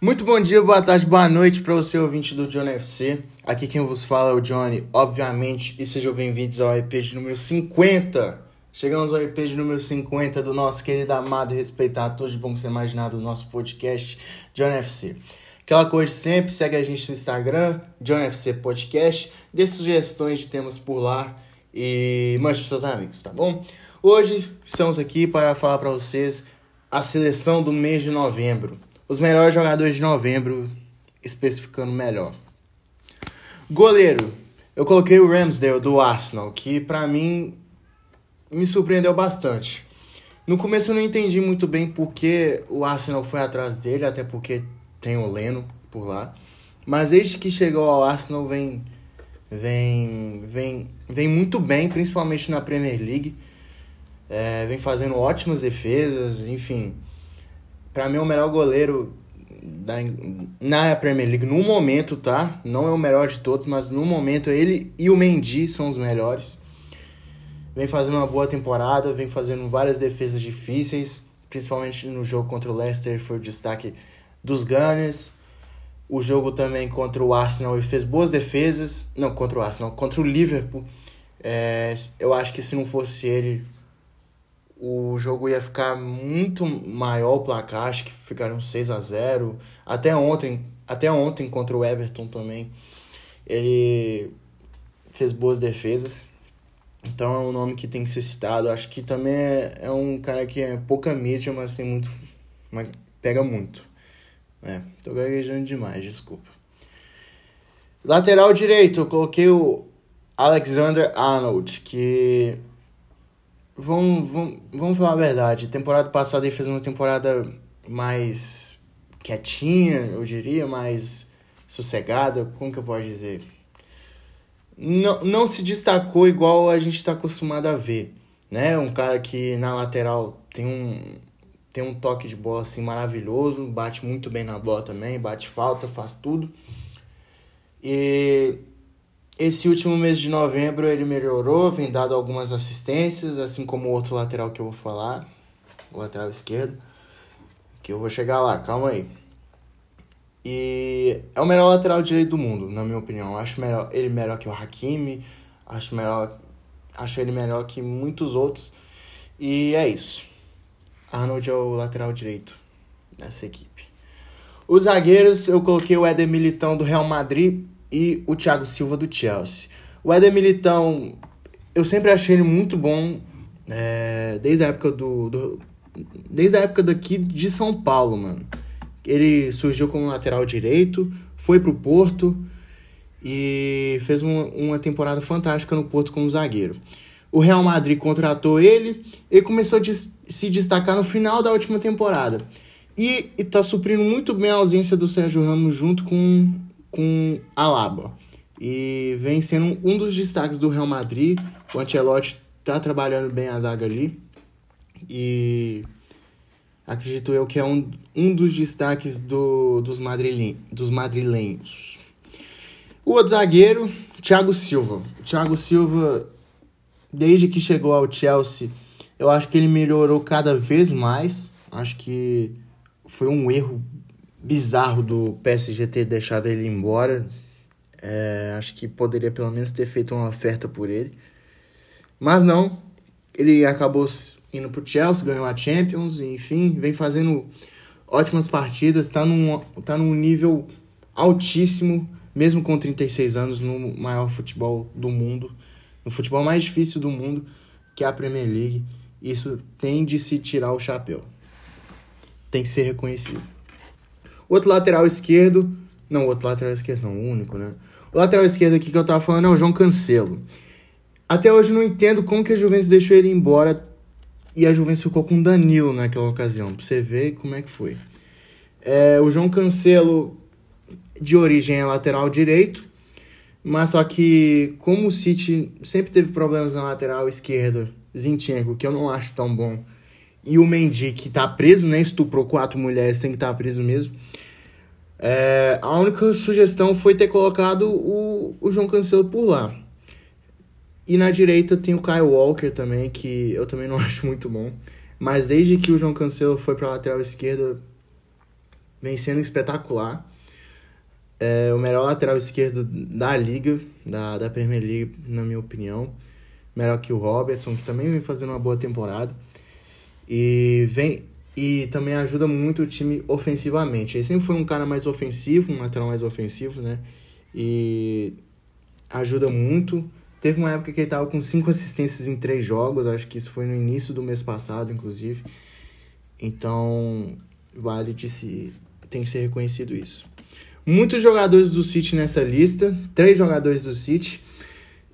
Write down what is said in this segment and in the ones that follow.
Muito bom dia, boa tarde, boa noite para você ouvinte do Johnny FC. Aqui quem vos fala é o Johnny, obviamente, e sejam bem-vindos ao EP de número 50. Chegamos ao EP de número 50 do nosso querido, amado e respeitado, todo de bom que você imaginar do nosso podcast Johnny FC. Aquela coisa sempre, segue a gente no Instagram, Johnny FC Podcast, dê sugestões de temas por lá e mande para seus amigos, tá bom? Hoje estamos aqui para falar para vocês a seleção do mês de novembro. Os melhores jogadores de novembro, especificando melhor. Goleiro. Eu coloquei o Ramsdale do Arsenal, que para mim me surpreendeu bastante. No começo eu não entendi muito bem porque o Arsenal foi atrás dele, até porque tem o Leno por lá. Mas desde que chegou ao Arsenal vem vem vem vem muito bem, principalmente na Premier League. É, vem fazendo ótimas defesas, enfim para mim é o melhor goleiro da, na Premier League no momento, tá? Não é o melhor de todos, mas no momento ele e o Mendy são os melhores. Vem fazendo uma boa temporada, vem fazendo várias defesas difíceis, principalmente no jogo contra o Leicester foi o destaque dos Gunners. O jogo também contra o Arsenal ele fez boas defesas, não contra o Arsenal, contra o Liverpool. É, eu acho que se não fosse ele, o jogo ia ficar muito maior o placar, acho que ficaram 6 a 0 Até ontem, até ontem contra o Everton também, ele fez boas defesas. Então é um nome que tem que ser citado. Acho que também é, é um cara que é pouca mídia, mas tem muito. Mas pega muito. É, tô gaguejando demais, desculpa. Lateral direito, eu coloquei o Alexander Arnold, que Vamos, vamos, vamos falar a verdade. Temporada passada ele fez uma temporada mais quietinha, eu diria, mais sossegada. Como que eu posso dizer? Não, não se destacou igual a gente está acostumado a ver. Né? Um cara que na lateral tem um, tem um toque de bola assim maravilhoso, bate muito bem na bola também, bate falta, faz tudo. E esse último mês de novembro ele melhorou, vem dado algumas assistências, assim como o outro lateral que eu vou falar, o lateral esquerdo, que eu vou chegar lá, calma aí. E é o melhor lateral direito do mundo, na minha opinião. Eu acho melhor, ele melhor que o Hakimi, acho melhor, acho ele melhor que muitos outros. E é isso. Arnold é o lateral direito dessa equipe. Os zagueiros, eu coloquei o Éder Militão do Real Madrid e o Thiago Silva do Chelsea. O Éder Militão, eu sempre achei ele muito bom, é, desde a época do, do, Desde a época daqui de São Paulo, mano. Ele surgiu como lateral direito, foi pro Porto e fez uma, uma temporada fantástica no Porto como zagueiro. O Real Madrid contratou ele e começou a se destacar no final da última temporada. E está suprindo muito bem a ausência do Sérgio Ramos junto com com Alaba. E vem sendo um dos destaques do Real Madrid. O Ancelotti tá trabalhando bem a zaga ali. E acredito eu que é um, um dos destaques do, dos, madrilen, dos madrilenhos. O outro zagueiro, Thiago Silva. O Thiago Silva, desde que chegou ao Chelsea, eu acho que ele melhorou cada vez mais. Acho que foi um erro bizarro do PSG ter deixado ele embora. É, acho que poderia pelo menos ter feito uma oferta por ele. Mas não, ele acabou indo pro Chelsea, ganhou a Champions, enfim, vem fazendo ótimas partidas, está num, tá num nível altíssimo, mesmo com 36 anos, no maior futebol do mundo, no futebol mais difícil do mundo, que é a Premier League. Isso tem de se tirar o chapéu. Tem que ser reconhecido. Outro lateral esquerdo. Não, outro lateral esquerdo não, o único, né? O lateral esquerdo aqui que eu tava falando é o João Cancelo. Até hoje não entendo como que a Juventus deixou ele embora e a Juventus ficou com Danilo naquela ocasião. Pra você ver como é que foi. É, o João Cancelo, de origem, é lateral direito. Mas só que, como o City sempre teve problemas na lateral esquerda, Zinchenko, que eu não acho tão bom, e o Mendy, que tá preso, né? Estuprou quatro mulheres, tem que estar tá preso mesmo. É, a única sugestão foi ter colocado o, o João Cancelo por lá. E na direita tem o Kyle Walker também, que eu também não acho muito bom. Mas desde que o João Cancelo foi para lateral esquerda, vem sendo espetacular. É o melhor lateral esquerdo da liga, da, da Premier League, na minha opinião. Melhor que o Robertson, que também vem fazendo uma boa temporada. E vem e também ajuda muito o time ofensivamente. Ele sempre foi um cara mais ofensivo, um lateral mais ofensivo, né? E ajuda muito. Teve uma época que ele tava com cinco assistências em três jogos, acho que isso foi no início do mês passado, inclusive. Então, vale de se tem que ser reconhecido isso. Muitos jogadores do City nessa lista, três jogadores do City.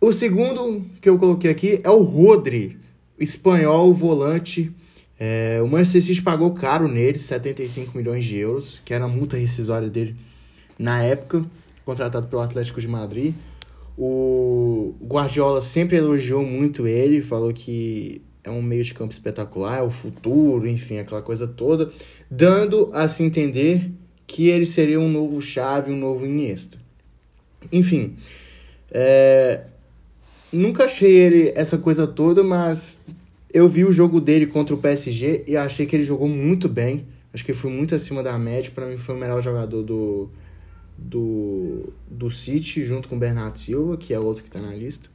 O segundo que eu coloquei aqui é o Rodri, espanhol, volante, é, o Manchester City pagou caro nele, 75 milhões de euros, que era a multa rescisória dele na época, contratado pelo Atlético de Madrid. O Guardiola sempre elogiou muito ele, falou que é um meio de campo espetacular, é o futuro, enfim, aquela coisa toda, dando a se entender que ele seria um novo Xavi, um novo Iniesta. Enfim, é, nunca achei ele essa coisa toda, mas eu vi o jogo dele contra o PSG e achei que ele jogou muito bem. Acho que foi muito acima da média. Para mim, foi o melhor jogador do, do, do City, junto com o Bernardo Silva, que é outro que está na lista.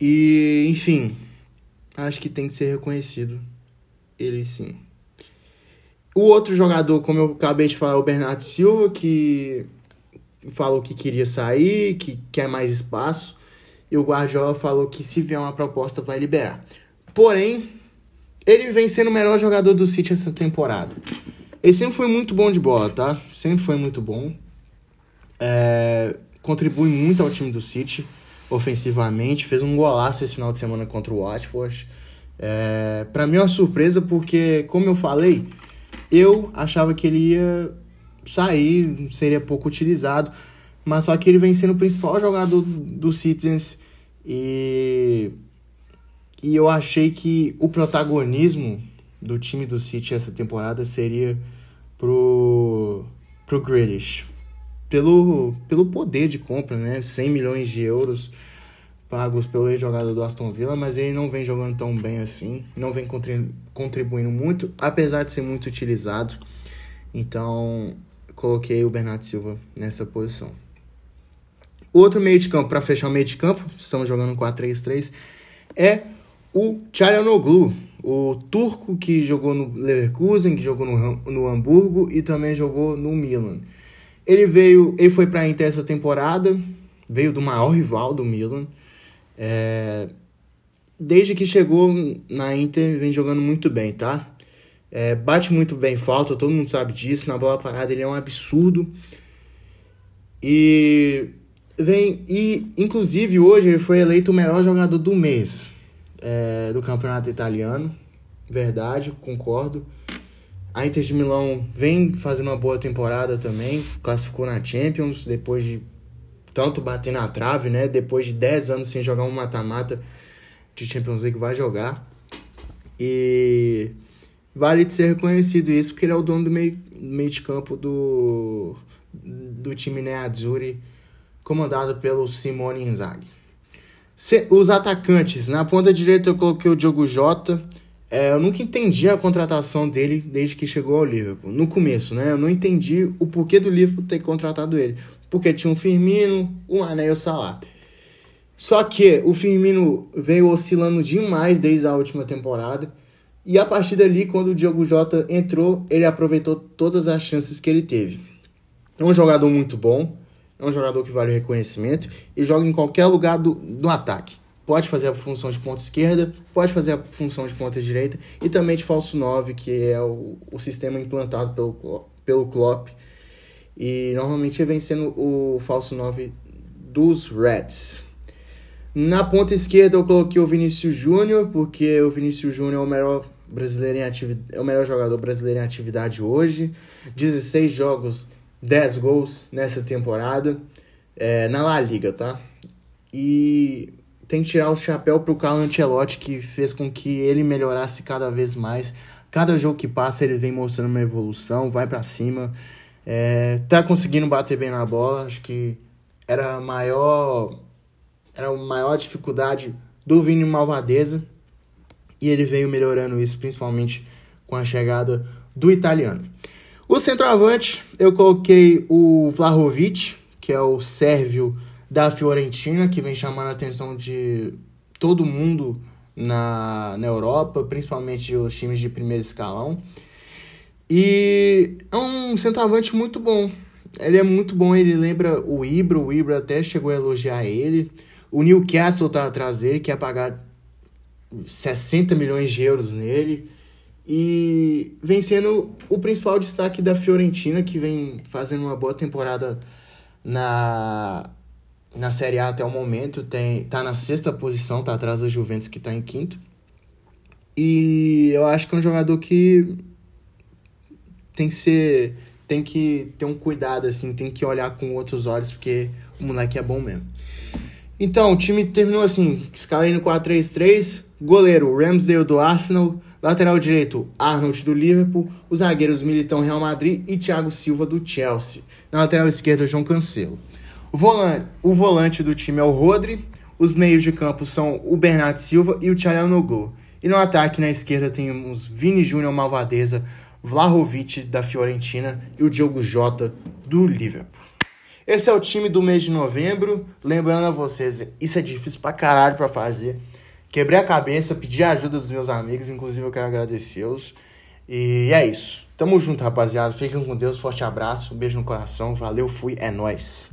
E, enfim, acho que tem que ser reconhecido. Ele sim. O outro jogador, como eu acabei de falar, é o Bernardo Silva, que falou que queria sair, que quer mais espaço. E o Guardiola falou que se vier uma proposta vai liberar. Porém, ele vem sendo o melhor jogador do City essa temporada. Ele sempre foi muito bom de bola, tá? Sempre foi muito bom. É, contribui muito ao time do City ofensivamente. Fez um golaço esse final de semana contra o Watford. É, para mim é uma surpresa porque, como eu falei, eu achava que ele ia sair, seria pouco utilizado. Mas só que ele vem sendo o principal jogador do Citizens e e eu achei que o protagonismo do time do City essa temporada seria pro, pro Grealish. Pelo, pelo poder de compra, né? 100 milhões de euros pagos pelo ex-jogador do Aston Villa, mas ele não vem jogando tão bem assim, não vem contribuindo muito, apesar de ser muito utilizado. Então, coloquei o Bernardo Silva nessa posição. Outro meio de campo, para fechar o meio de campo, estamos jogando 4-3-3, é o Çalhanoğlu, o turco que jogou no Leverkusen, que jogou no, no Hamburgo e também jogou no Milan. Ele veio, ele foi para a Inter essa temporada, veio do maior rival do Milan. É, desde que chegou na Inter, vem jogando muito bem, tá? É, bate muito bem falta, todo mundo sabe disso. Na bola parada ele é um absurdo. E vem e inclusive hoje ele foi eleito o melhor jogador do mês é, do campeonato italiano. Verdade, concordo. A Inter de Milão vem fazendo uma boa temporada também, classificou na Champions depois de tanto bater na trave, né? Depois de 10 anos sem jogar um mata-mata de Champions League, vai jogar. E vale de ser reconhecido isso, porque ele é o dono do meio, meio de campo do, do time Neazzurri, comandado pelo Simone Inzaghi. Os atacantes, na ponta direita eu coloquei o Diogo Jota. É, eu nunca entendi a contratação dele desde que chegou ao Liverpool. No começo, né? Eu não entendi o porquê do Liverpool ter contratado ele. Porque tinha um Firmino, o Mané e o Salah. Só que o Firmino veio oscilando demais desde a última temporada. E a partir dali, quando o Diogo Jota entrou, ele aproveitou todas as chances que ele teve. É um jogador muito bom é um jogador que vale reconhecimento e joga em qualquer lugar do, do ataque. Pode fazer a função de ponta esquerda, pode fazer a função de ponta direita e também de falso 9, que é o, o sistema implantado pelo, pelo Klopp. E normalmente vem sendo o falso 9 dos Reds. Na ponta esquerda eu coloquei o Vinícius Júnior, porque o Vinícius Júnior é o melhor brasileiro em atividade, é o melhor jogador brasileiro em atividade hoje. 16 jogos 10 gols nessa temporada é, na La Liga, tá? E tem que tirar o chapéu pro Carlo Ancelotti, que fez com que ele melhorasse cada vez mais. Cada jogo que passa ele vem mostrando uma evolução, vai para cima, é, tá conseguindo bater bem na bola. Acho que era a maior, era a maior dificuldade do Vini Malvadeza e ele veio melhorando isso, principalmente com a chegada do italiano. O centroavante, eu coloquei o Vlahovic, que é o sérvio da Fiorentina, que vem chamando a atenção de todo mundo na, na Europa, principalmente os times de primeiro escalão. E é um centroavante muito bom. Ele é muito bom, ele lembra o Ibra, o Ibra até chegou a elogiar ele. O Newcastle tá atrás dele, quer pagar 60 milhões de euros nele. E vem sendo o principal destaque da Fiorentina, que vem fazendo uma boa temporada na, na Série A até o momento. Tem, tá na sexta posição, tá atrás da Juventus, que tá em quinto. E eu acho que é um jogador que tem que ser. Tem que ter um cuidado, assim, tem que olhar com outros olhos, porque o moleque é bom mesmo. Então, o time terminou assim: escala no 4-3-3, goleiro Ramsdale do Arsenal, lateral direito Arnold do Liverpool, os zagueiros Militão Real Madrid e Thiago Silva do Chelsea. Na lateral esquerda, João Cancelo. O volante, o volante do time é o Rodri, os meios de campo são o Bernardo Silva e o Tchalanoglu. E no ataque, na esquerda, temos Vini Júnior Malvadeza, Vlahovic da Fiorentina e o Diogo Jota do Liverpool. Esse é o time do mês de novembro. Lembrando a vocês, isso é difícil pra caralho pra fazer. Quebrei a cabeça, pedi a ajuda dos meus amigos, inclusive eu quero agradecê-los. E é isso. Tamo junto, rapaziada. Fiquem com Deus, forte abraço, um beijo no coração, valeu, fui, é nóis.